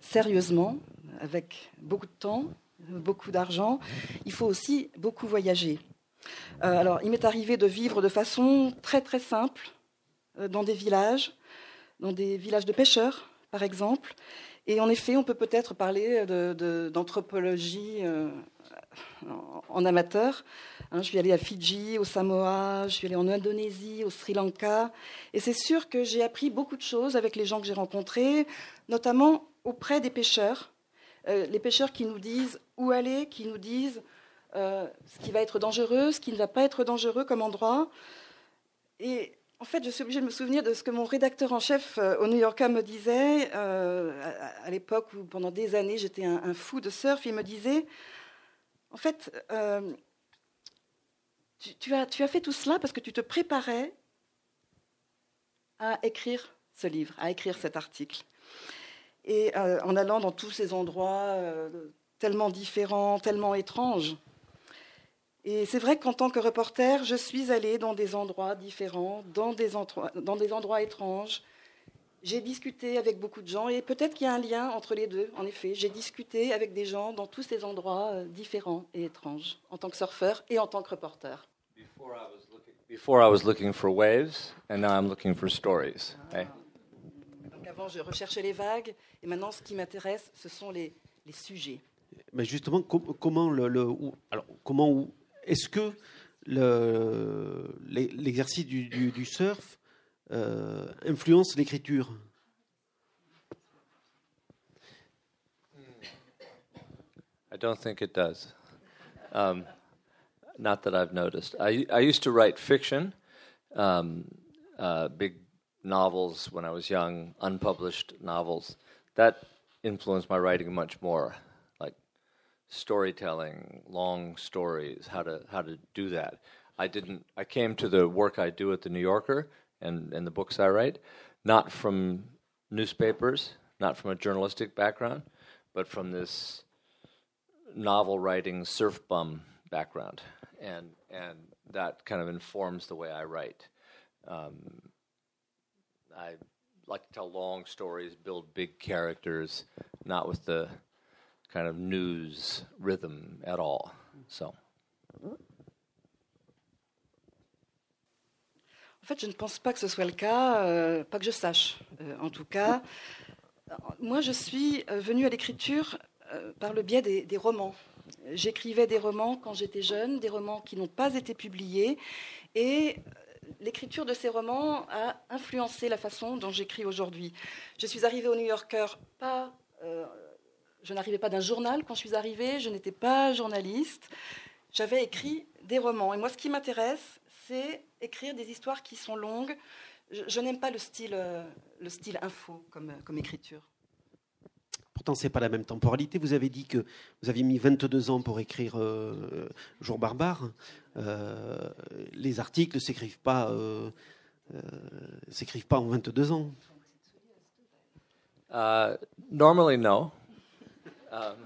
sérieusement, avec beaucoup de temps, beaucoup d'argent, il faut aussi beaucoup voyager. Euh, alors, il m'est arrivé de vivre de façon très très simple euh, dans des villages, dans des villages de pêcheurs, par exemple. Et en effet, on peut peut-être parler d'anthropologie euh, en amateur. Hein, je suis allée à Fidji, au Samoa, je suis allée en Indonésie, au Sri Lanka. Et c'est sûr que j'ai appris beaucoup de choses avec les gens que j'ai rencontrés, notamment auprès des pêcheurs. les pêcheurs qui nous disent où aller, qui nous disent euh, ce qui va être dangereux, ce qui ne va pas être dangereux comme endroit. Et en fait, je suis obligée de me souvenir de ce que mon rédacteur en chef euh, au New Yorker me disait euh, à, l'époque où pendant des années j'étais un, fou de surf. Il me disait, en fait, tu, as, tu as fait tout cela parce que tu te préparais à écrire ce livre, à écrire cet article. Et en allant dans tous ces endroits tellement différents, tellement étranges, et c'est vrai qu'en tant que reporter, je suis allée dans des endroits différents, dans des endroits, dans des endroits étranges. J'ai discuté avec beaucoup de gens et peut-être qu'il y a un lien entre les deux. En effet, j'ai discuté avec des gens dans tous ces endroits euh, différents et étranges, en tant que surfeur et en tant que reporter. Before I was looking for waves, and now I'm looking for stories. Ah. Donc avant, je recherchais les vagues, et maintenant, ce qui m'intéresse, ce sont les, les sujets. Mais justement, comment le, le alors comment est-ce que l'exercice du, surf euh, influence l'écriture? I don't think it does. Um, not that I've noticed. I I used to write fiction, um, uh, big novels when I was young, unpublished novels. That influenced my writing much more, storytelling, long stories, how to how to do that. I didn't. I came to the work I do at the New Yorker and and the books I write, not from newspapers, not from a journalistic background, but from this novel writing surf bum background, and and that kind of informs the way I write. Um, I like to tell long stories, build big characters, not with the kind of news rhythm at all. So. En fait, je ne pense pas que ce soit le cas, euh, pas que je sache. Euh, en tout cas, moi, je suis euh, venue à l'écriture par le biais des, romans. J'écrivais des romans quand j'étais jeune, des romans qui n'ont pas été publiés, et l'écriture de ces romans a influencé la façon dont j'écris aujourd'hui. Je suis arrivée au New Yorker pas. Je n'arrivais pas d'un journal quand je suis arrivée, je n'étais pas journaliste. J'avais écrit des romans. Et moi, ce qui m'intéresse, c'est écrire des histoires qui sont longues. Je, je n'aime pas le style, euh, le style info comme, comme écriture. Pourtant, c'est pas la même temporalité. Vous avez dit que vous aviez mis 22 ans pour écrire euh, Jour barbare. Euh, les articles ne s'écrivent pas, euh, euh, s'écrivent pas en 22 ans. Uh, normally, no. Um,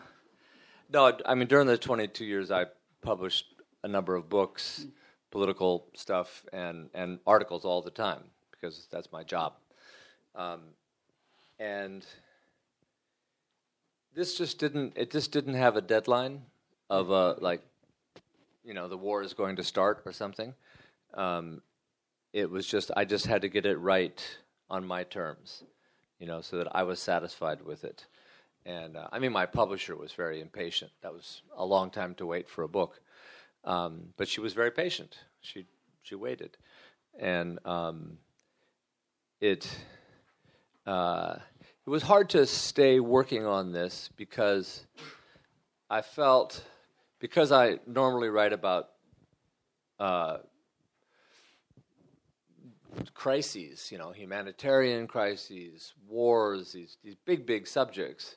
no, I mean, during the 22 years, I published a number of books, political stuff, and, and articles all the time because that's my job. Um, and this just didn't, it just didn't have a deadline of a, like, you know, the war is going to start or something. Um, it was just, I just had to get it right on my terms you know, so that I was satisfied with it. And uh, I mean, my publisher was very impatient. That was a long time to wait for a book, um, but she was very patient. She she waited, and um, it uh, it was hard to stay working on this because I felt because I normally write about uh, crises, you know, humanitarian crises, wars, these, these big, big subjects.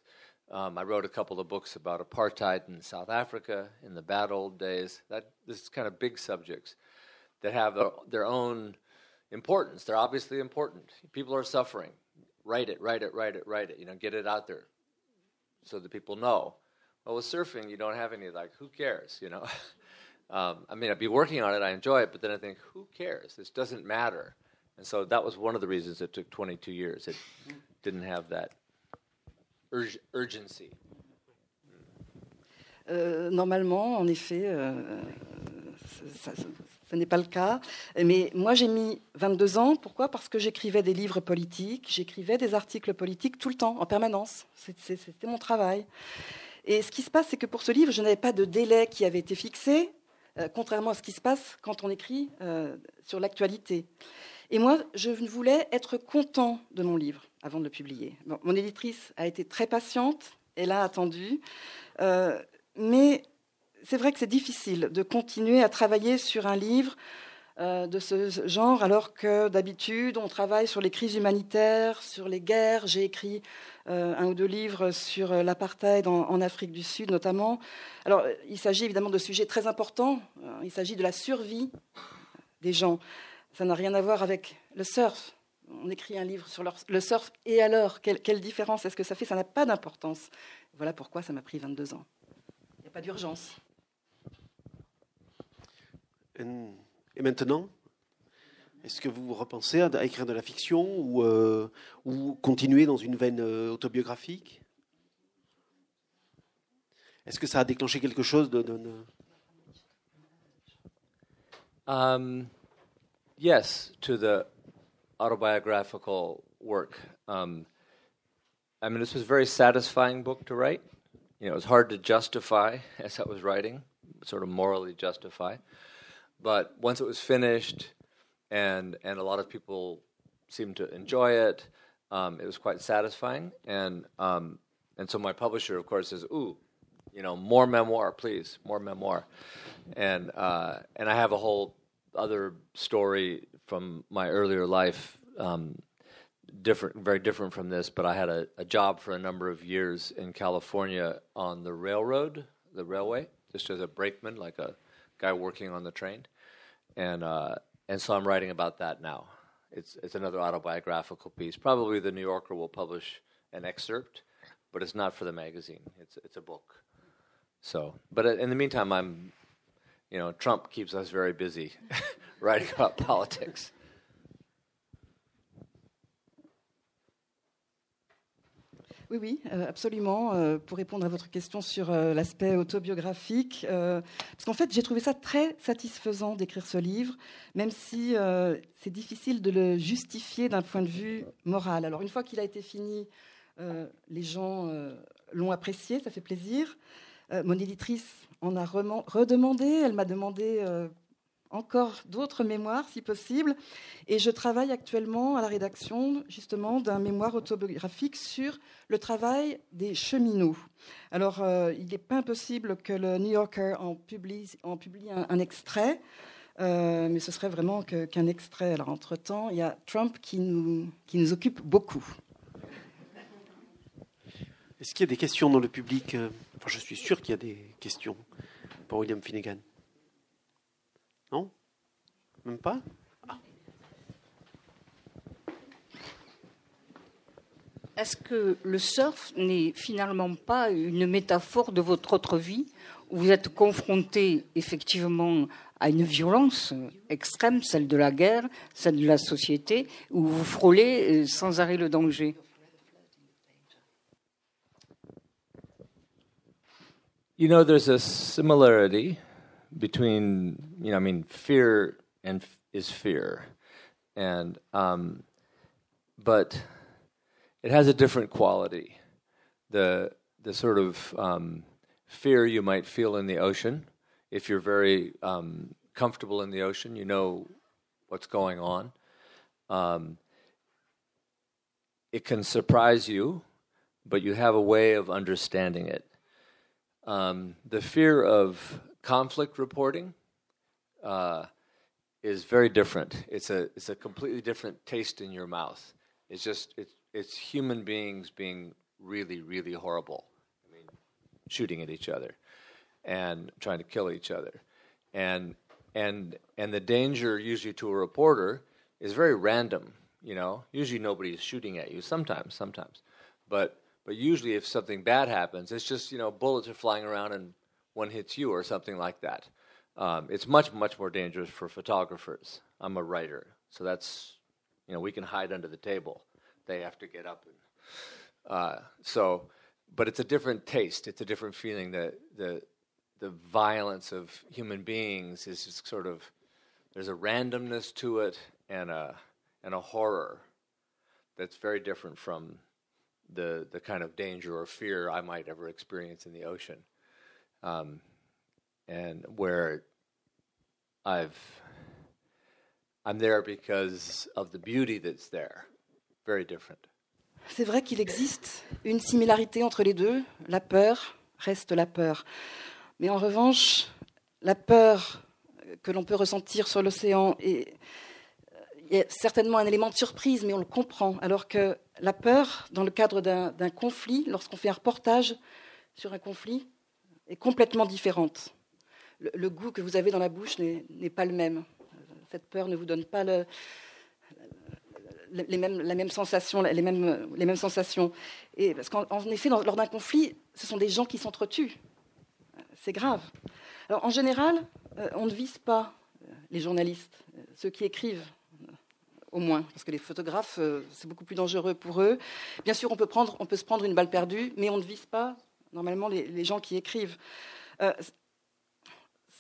Um, I wrote a couple of books about apartheid in South Africa in the bad old days. That this is kind of big subjects that have their, their own importance. They're obviously important. People are suffering. Write it, write it, write it, write it. You know, get it out there so that people know. Well, with surfing, you don't have any like, who cares? You know. um, I mean, I'd be working on it. I enjoy it, but then I think, who cares? This doesn't matter. And so that was one of the reasons it took 22 years. It didn't have that urg- urgency. Euh, normalement, en effet, euh, ce n'est pas le cas. Mais moi, j'ai mis 22 ans. Pourquoi? Parce que j'écrivais des livres politiques, j'écrivais des articles politiques tout le temps, en permanence. C'était mon travail. Et ce qui se passe, c'est que pour ce livre, je n'avais pas de délai qui avait été fixé, euh, contrairement à ce qui se passe quand on écrit euh, sur l'actualité. Et moi, je voulais être content de mon livre avant de le publier. Mon éditrice a été très patiente, elle a attendu. Euh, mais c'est vrai que c'est difficile de continuer à travailler sur un livre euh, de ce genre, alors que d'habitude, on travaille sur les crises humanitaires, sur les guerres. J'ai écrit euh, un ou deux livres sur l'apartheid en, Afrique du Sud, notamment. Alors, il s'agit évidemment de sujets très importants. Il s'agit de la survie des gens. Ça n'a rien à voir avec le surf. On écrit un livre sur le surf, et alors Quelle, quelle différence est-ce que ça fait? Ça n'a pas d'importance. Voilà pourquoi ça m'a pris 22 ans. Il n'y a pas d'urgence. En- Et maintenant, est-ce que vous repensez à, à écrire de la fiction ou, euh, ou continuer dans une veine euh, autobiographique? Est-ce que ça a déclenché quelque chose de, de- de- Um, yes, to the autobiographical work. Um, I mean, this was a very satisfying book to write. You know, it was hard to justify as I was writing, sort of morally justify. But once it was finished, and and a lot of people seemed to enjoy it, um, it was quite satisfying. And um, and so my publisher, of course, says, "Ooh, you know, more memoir, please, more memoir. And uh, and I have a whole other story from my earlier life, um, different, very different from this. But I had a, a job for a number of years in California on the railroad, the railway, just as a brakeman, like a guy working on the train. And uh, and so I'm writing about that now. It's it's another autobiographical piece. Probably the New Yorker will publish an excerpt, but it's not for the magazine. It's it's a book. So, but in the meantime, I'm, you know, Trump keeps us very busy writing about politics. Oui, oui, euh, absolument. Euh, pour répondre à votre question sur euh, l'aspect autobiographique, parce qu'en fait, j'ai trouvé ça très satisfaisant d'écrire ce livre, même si c'est difficile de le justifier d'un point de vue moral. Alors, une fois qu'il a été fini, les gens l'ont apprécié, ça fait plaisir. Mon éditrice en a redemandé, elle m'a demandé encore d'autres mémoires, si possible. Et je travaille actuellement à la rédaction, justement, d'un mémoire autobiographique sur le travail des cheminots. Alors, euh, il n'est pas impossible que le New Yorker en publie, un, extrait, euh, mais ce serait vraiment qu'un extrait. Alors, entre-temps, il y a Trump qui nous, qui nous occupe beaucoup. Est-ce qu'il y a des questions dans le public euh, Je suis sûr qu'il y a des questions pour William Finnegan. Non? Même pas? Ah. Est-ce que le surf n'est finalement pas une métaphore de votre autre vie où vous êtes confronté effectivement à une violence extrême, celle de la guerre, celle de la société, où vous frôlez euh, sans arrêt le danger? You know, there's a similarity between you know, I mean, fear and f- is fear, and um, but it has a different quality. The the sort of um, fear you might feel in the ocean, if you're very um, comfortable in the ocean, you know what's going on. Um, it can surprise you, but you have a way of understanding it. Um, the fear of conflict reporting uh, is very different. It's a it's a completely different taste in your mouth. It's just it's it's human beings being really really horrible. I mean, shooting at each other and trying to kill each other, and and and the danger usually to a reporter is very random. You know, usually nobody is shooting at you. Sometimes, sometimes, but but usually if something bad happens, it's just you know bullets are flying around and one hits you or something like that. Um, it's much, much more dangerous for photographers. I'm a writer, so that's, you know, we can hide under the table. They have to get up. And, uh, so, but it's a different taste. It's a different feeling. The, the, the violence of human beings is just sort of, there's a randomness to it and a, and a horror that's very different from the, the kind of danger or fear I might ever experience in the ocean um, and where I've I'm there because of the beauty that's there. Very different. C'est vrai qu'il existe une similarité entre les deux. La peur reste la peur. Mais en revanche, la peur que l'on peut ressentir sur l'océan est, est certainement un élément de surprise, mais on le comprend. Alors que la peur, dans le cadre d'un conflit, lorsqu'on fait un reportage sur un conflit, est complètement différente. Le, goût que vous avez dans la bouche n'est pas le même. Cette peur ne vous donne pas le, les mêmes, la même sensation, les mêmes sensations. Et parce qu'en effet, lors d'un conflit, ce sont des gens qui s'entretuent. C'est grave. Alors, en général, euh, on ne vise pas euh, les journalistes, euh, ceux qui écrivent, au moins, parce que les photographes, c'est beaucoup plus dangereux pour eux. Bien sûr, on peut, prendre, on peut se prendre une balle perdue, mais on ne vise pas normalement les, gens qui écrivent. Euh,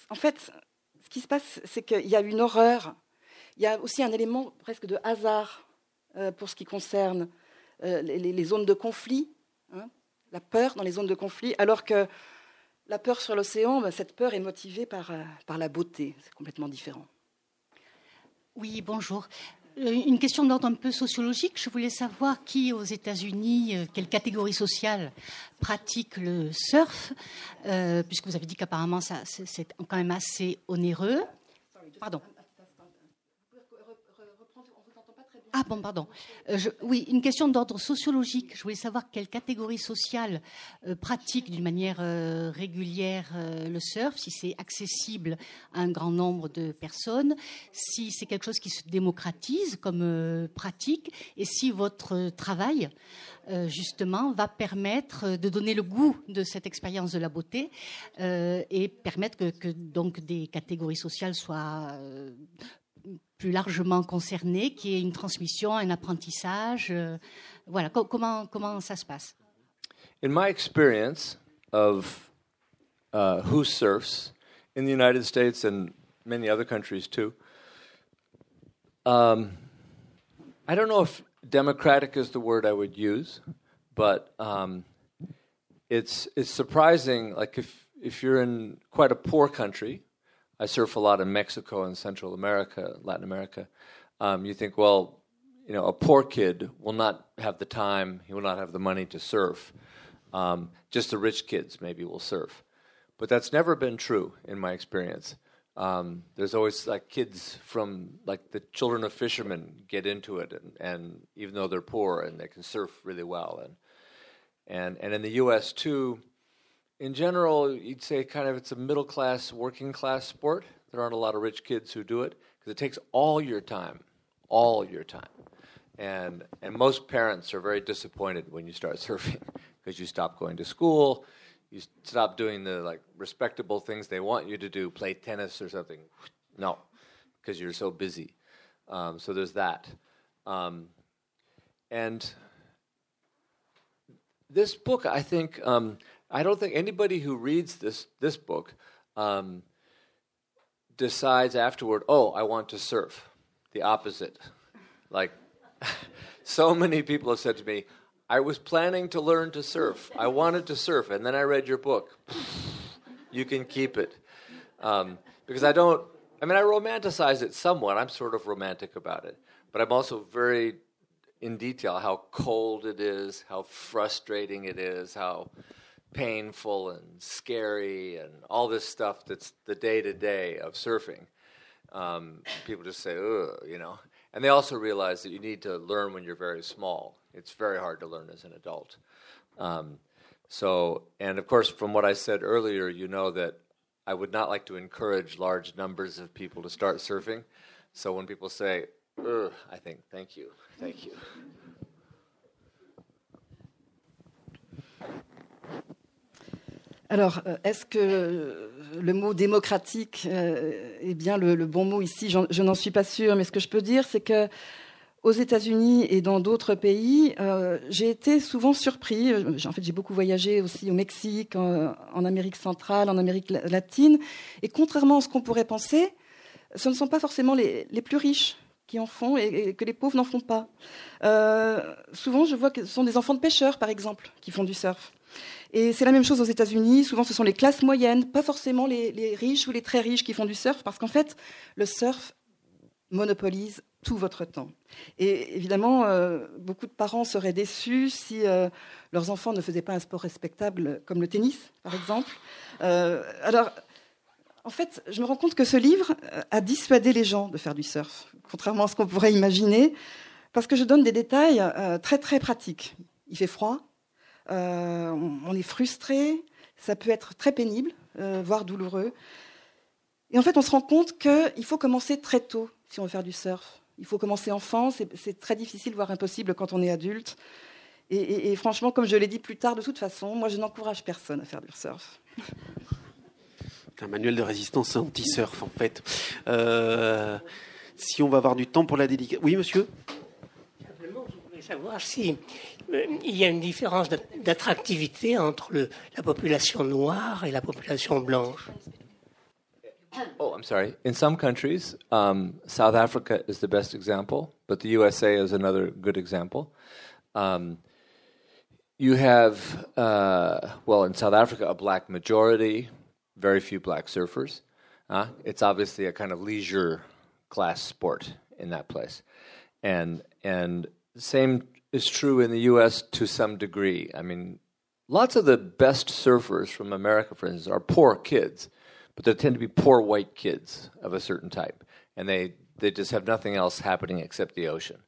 en fait, ce qui se passe, c'est qu'il y a une horreur. Il y a aussi un élément presque de hasard euh, pour ce qui concerne euh, les, zones de conflit, hein, la peur dans les zones de conflit, alors que la peur sur l'océan, ben, cette peur est motivée par, par la beauté. C'est complètement différent. Oui, bonjour. Euh, une question d'ordre un peu sociologique. Je voulais savoir qui, aux États-Unis, euh, quelle catégorie sociale pratique le surf, euh, puisque vous avez dit qu'apparemment c'est quand même assez onéreux. Pardon. Ah bon, pardon. Euh, oui, une question d'ordre sociologique. Je voulais savoir quelle catégorie sociale euh, pratique d'une manière euh, régulière le surf, si c'est accessible à un grand nombre de personnes, si c'est quelque chose qui se démocratise comme pratique, et si votre travail justement va permettre de donner le goût de cette expérience de la beauté et permettre que, que, donc des catégories sociales soient plus largement concerné, qui est une transmission, un apprentissage. Euh, voilà, comment, comment ça se passe? In my experience of uh, who surfs in the United States and many other countries too, um, I don't know if democratic is the word I would use, but um, it's it's surprising. Like if if you're in quite a poor country, I surf a lot in Mexico and Central America, Latin America. Um, you think, well, you know, a poor kid will not have the time, he will not have the money to surf. Um, just the rich kids maybe will surf. But that's never been true in my experience. Um, there's always like kids from like the children of fishermen get into it, and, and even though they're poor and they can surf really well, and and and in the U.S. too, in general, you'd say kind of it's a middle class, working class sport. There aren't a lot of rich kids who do it because it takes all your time, all your time. And, and most parents are very disappointed when you start surfing because you stop going to school, you stop doing the like respectable things they want you to do, play tennis or something. No, because you're so busy. Um, so there's that. Um, and this book, I think, um, I don't think anybody who reads this this book um, decides afterward, oh, I want to surf. The opposite. Like, so many people have said to me, I was planning to learn to surf. I wanted to surf, and then I read your book. you can keep it. Um, because I don't, I mean, I romanticize it somewhat. I'm sort of romantic about it. But I'm also very in detail how cold it is, how frustrating it is, how painful and scary and all this stuff that's the day to day of surfing. Um, people just say, ugh, you know. And they also realize that you need to learn when you're very small. It's very hard to learn as an adult. Um, so, and of course, from what I said earlier, you know that I would not like to encourage large numbers of people to start surfing. So when people say, ugh, I think, thank you, thank you. Alors, euh, est-ce que le mot démocratique euh, est bien le, bon mot ici? Je n'en suis pas sûre, mais ce que je peux dire, c'est que aux États-Unis et dans d'autres pays, euh, j'ai été souvent surpris. En fait, j'ai beaucoup voyagé aussi au Mexique, en, Amérique centrale, en Amérique latine. Et contrairement à ce qu'on pourrait penser, ce ne sont pas forcément les, plus riches qui en font et, que les pauvres n'en font pas. souvent, je vois que ce sont des enfants de pêcheurs, par exemple, qui font du surf. Et c'est la même chose aux États-Unis. Souvent, ce sont les classes moyennes, pas forcément les, riches ou les très riches qui font du surf, parce qu'en fait, le surf monopolise tout votre temps. Et évidemment, euh, beaucoup de parents seraient déçus si euh, leurs enfants ne faisaient pas un sport respectable comme le tennis, par exemple. Euh, alors, en fait, je me rends compte que ce livre a dissuadé les gens de faire du surf, contrairement à ce qu'on pourrait imaginer, parce que je donne des détails très très pratiques. Il fait froid, euh, on est frustré, ça peut être très pénible, euh, voire douloureux. Et en fait, on se rend compte qu'il faut commencer très tôt si on veut faire du surf. Il faut commencer enfant, c'est très difficile, voire impossible quand on est adulte. Et, franchement, comme je l'ai dit plus tard, de toute façon, moi, je n'encourage personne à faire du surf. Un manuel de résistance anti-surf, en fait. Euh, si on va avoir du temps pour la dédicace. Oui, monsieur? Simplement, je voulais savoir si il y a une différence d'attractivité entre le, la population noire et la population blanche. Oh, I'm sorry. In some countries, um, South Africa is the best example, but the USA is another good example. Um, you have, uh, well, in South Africa, a black majority, very few black surfers. Uh, it's obviously a kind of leisure class sport in that place. and and same is true in the U.S. to some degree. I mean, lots of the best surfers from America, for instance, are poor kids, but they tend to be poor white kids of a certain type, and they they just have nothing else happening except the ocean,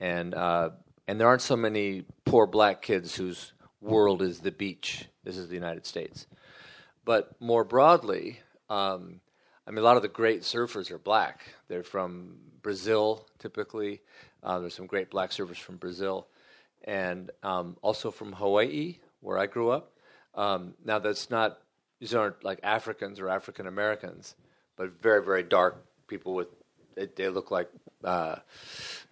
and uh, and there aren't so many poor black kids whose world is the beach. This is the United States, but more broadly. Um, I mean, a lot of the great surfers are black. They're from Brazil, typically. Uh, there's some great black surfers from Brazil, and um, also from Hawaii, where I grew up. Um, now, that's not; these aren't like Africans or African Americans, but very, very dark people with. They, they look like uh,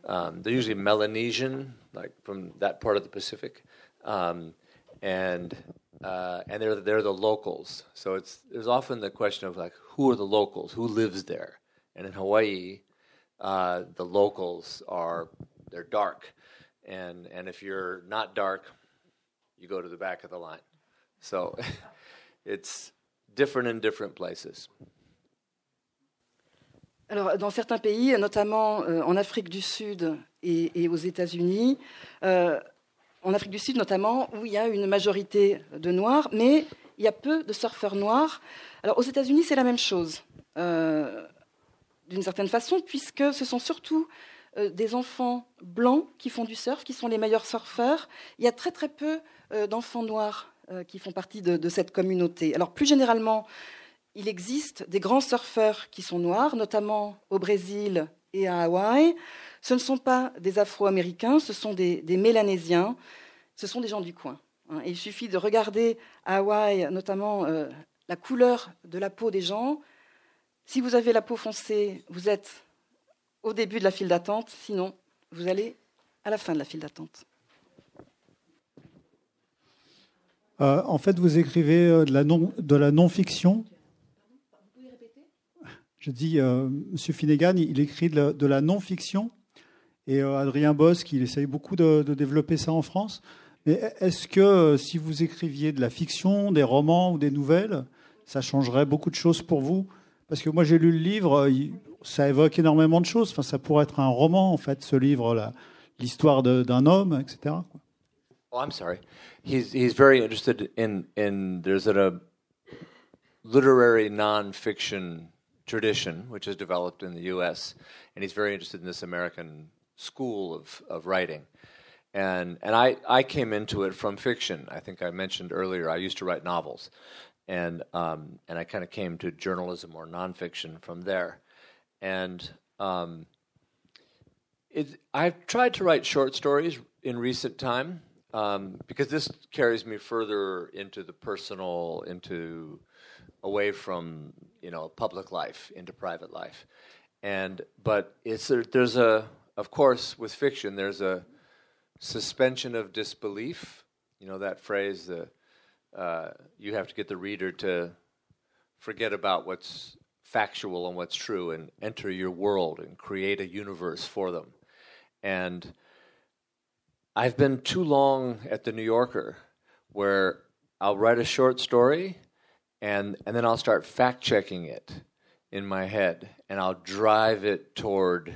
um, they're usually Melanesian, like from that part of the Pacific, um, and uh, and they're they're the locals. So it's there's often the question of like who are the locals, who lives there, and in Hawaii, uh, the locals are they're dark, and and if you're not dark, you go to the back of the line. So it's different in different places. Alors, dans certains pays, notamment euh, en Afrique du Sud et, et aux États-Unis, euh, en Afrique du Sud notamment, où il y a une majorité de Noirs, mais il y a peu de surfeurs noirs. Alors, aux États-Unis, c'est la même chose. Euh, d'une certaine façon, puisque ce sont surtout euh, des enfants blancs qui font du surf, qui sont les meilleurs surfeurs. Il y a très très peu euh, d'enfants noirs euh, qui font partie de, cette communauté. Alors plus généralement, il existe des grands surfeurs qui sont noirs, notamment au Brésil et à Hawaï. Ce ne sont pas des Afro-Américains, ce sont des, Mélanésiens, ce sont des gens du coin. Hein. Il suffit de regarder à Hawaï, notamment la couleur de la peau des gens, si vous avez la peau foncée, vous êtes au début de la file d'attente, sinon, vous allez à la fin de la file d'attente. Euh, en fait, vous écrivez euh, de la non-fiction. Je dis, euh, Monsieur Finnegan, il écrit de la, non-fiction. Et Adrien Bosque, il essaye beaucoup de, développer ça en France. Mais est-ce que si vous écriviez de la fiction, des romans ou des nouvelles, ça changerait beaucoup de choses pour vous? Parce que moi, j'ai lu le livre, ça évoque énormément de choses. Enfin, ça pourrait être un roman, en fait, ce livre-là. L'histoire d'un homme, etc. Oh, I'm sorry. He's, he's very interested in, in there's a literary nonfiction tradition which has developed in the U.S., and he's very interested in this American school of, of writing. And, and I, I came into it from fiction. I think I mentioned earlier I used to write novels and um, and I kind of came to journalism or nonfiction from there, and um, it, I've tried to write short stories in recent time um, because this carries me further into the personal, into away from you know public life into private life, and but it's there's a of course with fiction there's a suspension of disbelief. You know that phrase the uh, you have to get the reader to forget about what's factual and what's true and enter your world and create a universe for them. And I've been too long at the New Yorker where I'll write a short story and, and then I'll start fact checking it in my head and I'll drive it toward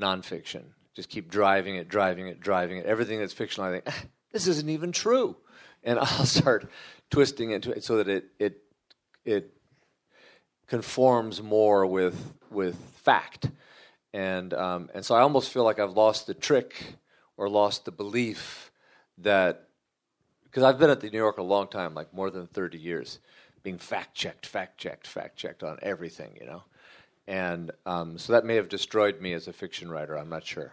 nonfiction. Just keep driving it, driving it, driving it. Everything that's fictional, I think, ah, this isn't even true and I'll start twisting into it so that it it it conforms more with with fact, and um, and so I almost feel like I've lost the trick or lost the belief that because I've been at the New York a long time, like more than thirty years, being fact checked, fact checked, fact checked on everything, you know, and um, so that may have destroyed me as a fiction writer. I'm not sure.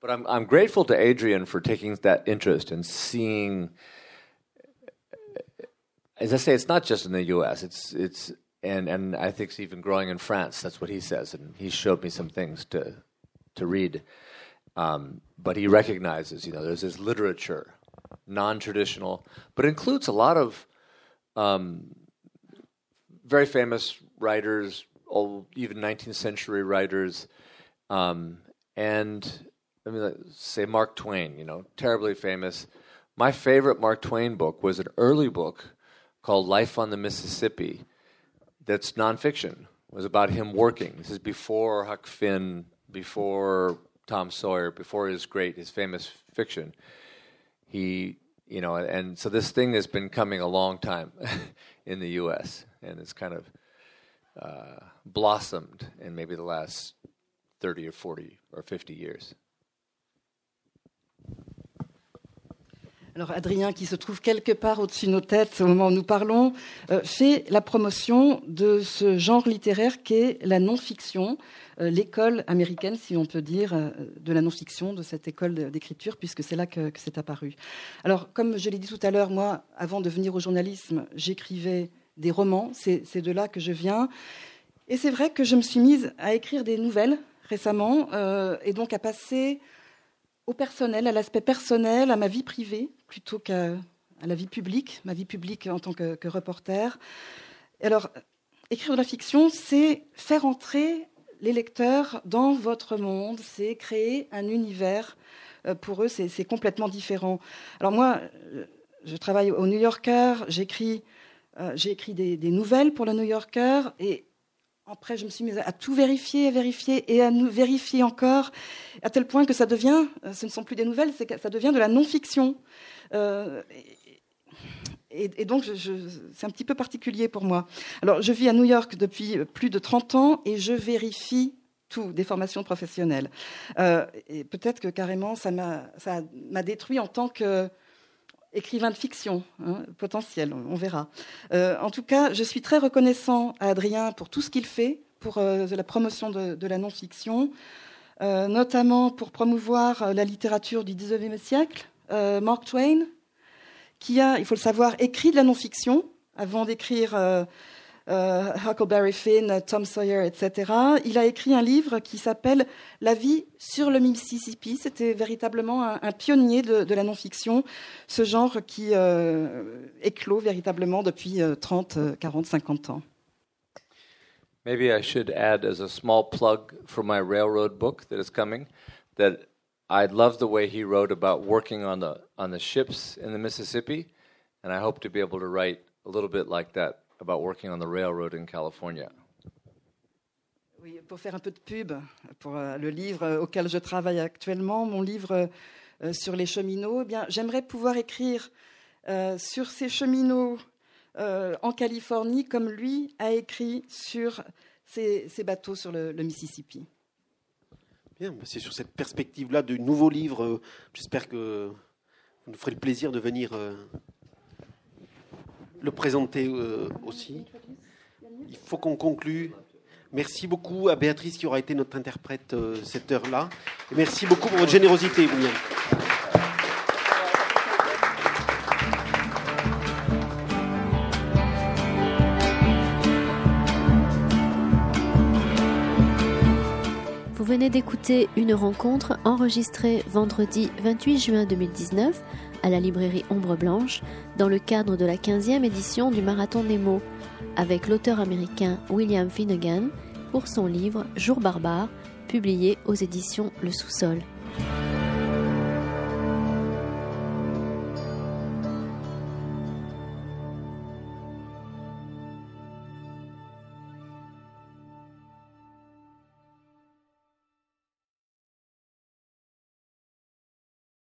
But I'm, I'm grateful to Adrian for taking that interest and seeing. As I say, it's not just in the U.S. It's it's and and I think it's even growing in France. That's what he says, and he showed me some things to to read. Um, but he recognizes, you know, there's this literature, non-traditional, but includes a lot of um, very famous writers, old, even 19th century writers, um, and I mean, say Mark Twain, you know, terribly famous. My favorite Mark Twain book was an early book called Life on the Mississippi that's nonfiction, It was about him working. This is before Huck Finn, before Tom Sawyer, before his great, his famous fiction. He, you know, and so this thing has been coming a long time in the U.S. and it's kind of uh, blossomed in maybe the last 30 or 40 or 50 years. Alors Adrien, qui se trouve quelque part au-dessus de nos têtes au moment où nous parlons, euh, fait la promotion de ce genre littéraire qu'est la non-fiction, euh, l'école américaine, si on peut dire, euh, de la non-fiction, de cette école d'écriture, puisque c'est là que, que c'est apparu. Alors, comme je l'ai dit tout à l'heure, moi, avant de venir au journalisme, j'écrivais des romans, c'est de là que je viens. Et c'est vrai que je me suis mise à écrire des nouvelles récemment, et donc à passer au personnel, à l'aspect personnel, à ma vie privée, plutôt qu'à la vie publique, ma vie publique en tant que, reporter. alors, écrire de la fiction, c'est faire entrer les lecteurs dans votre monde, c'est créer un univers. Euh, pour eux, c'est complètement différent. Alors moi, je travaille au New Yorker, j'écris euh, des, des, nouvelles pour le New Yorker, et après, je me suis mise à tout vérifier, à vérifier et à nous vérifier encore, à tel point que ça devient, euh, ce ne sont plus des nouvelles, ça devient de la non-fiction. Euh, et, donc, c'est un petit peu particulier pour moi. Alors, je vis à New York depuis plus de 30 ans et je vérifie tout, des formations professionnelles. Euh, et peut-être que carrément, ça m'a détruit en tant que écrivain de fiction hein, potentiel, on verra. Euh, en tout cas, je suis très reconnaissant à Adrien pour tout ce qu'il fait pour euh, la promotion de, la non-fiction, euh, notamment pour promouvoir la littérature du 19e siècle. Mark Twain, qui a, il faut le savoir, écrit de la non-fiction avant d'écrire euh, Huckleberry Finn, Tom Sawyer, etc. Il a écrit un livre qui s'appelle La vie sur le Mississippi. C'était véritablement un, pionnier de, la non-fiction, ce genre qui euh, éclot véritablement depuis 30, 40, 50 ans. Maybe I should add as a small plug for my railroad book that is coming that I love the way he wrote about working on the on the ships in the Mississippi, and I hope to be able to write a little bit like that about working on the railroad in California? Oui, pour faire un peu de pub pour euh, le livre auquel je travaille actuellement, mon livre euh, sur les cheminots, eh bien, j'aimerais pouvoir écrire euh, sur ces cheminots en Californie comme lui a écrit sur ces, bateaux sur le, Mississippi. Bien, bah, c'est sur cette perspective-là du nouveau livre. J'espère que vous nous ferez le plaisir de venir le présenter euh, aussi. Il faut qu'on conclue. Merci beaucoup à Béatrice qui aura été notre interprète euh, cette heure-là. Merci beaucoup pour votre générosité, William. Vous venez d'écouter une rencontre enregistrée vendredi 28 juin 2019 à la librairie Ombre Blanche dans le cadre de la 15e édition du Marathon mots avec l'auteur américain William Finnegan pour son livre Jour barbare publié aux éditions Le Sous-sol.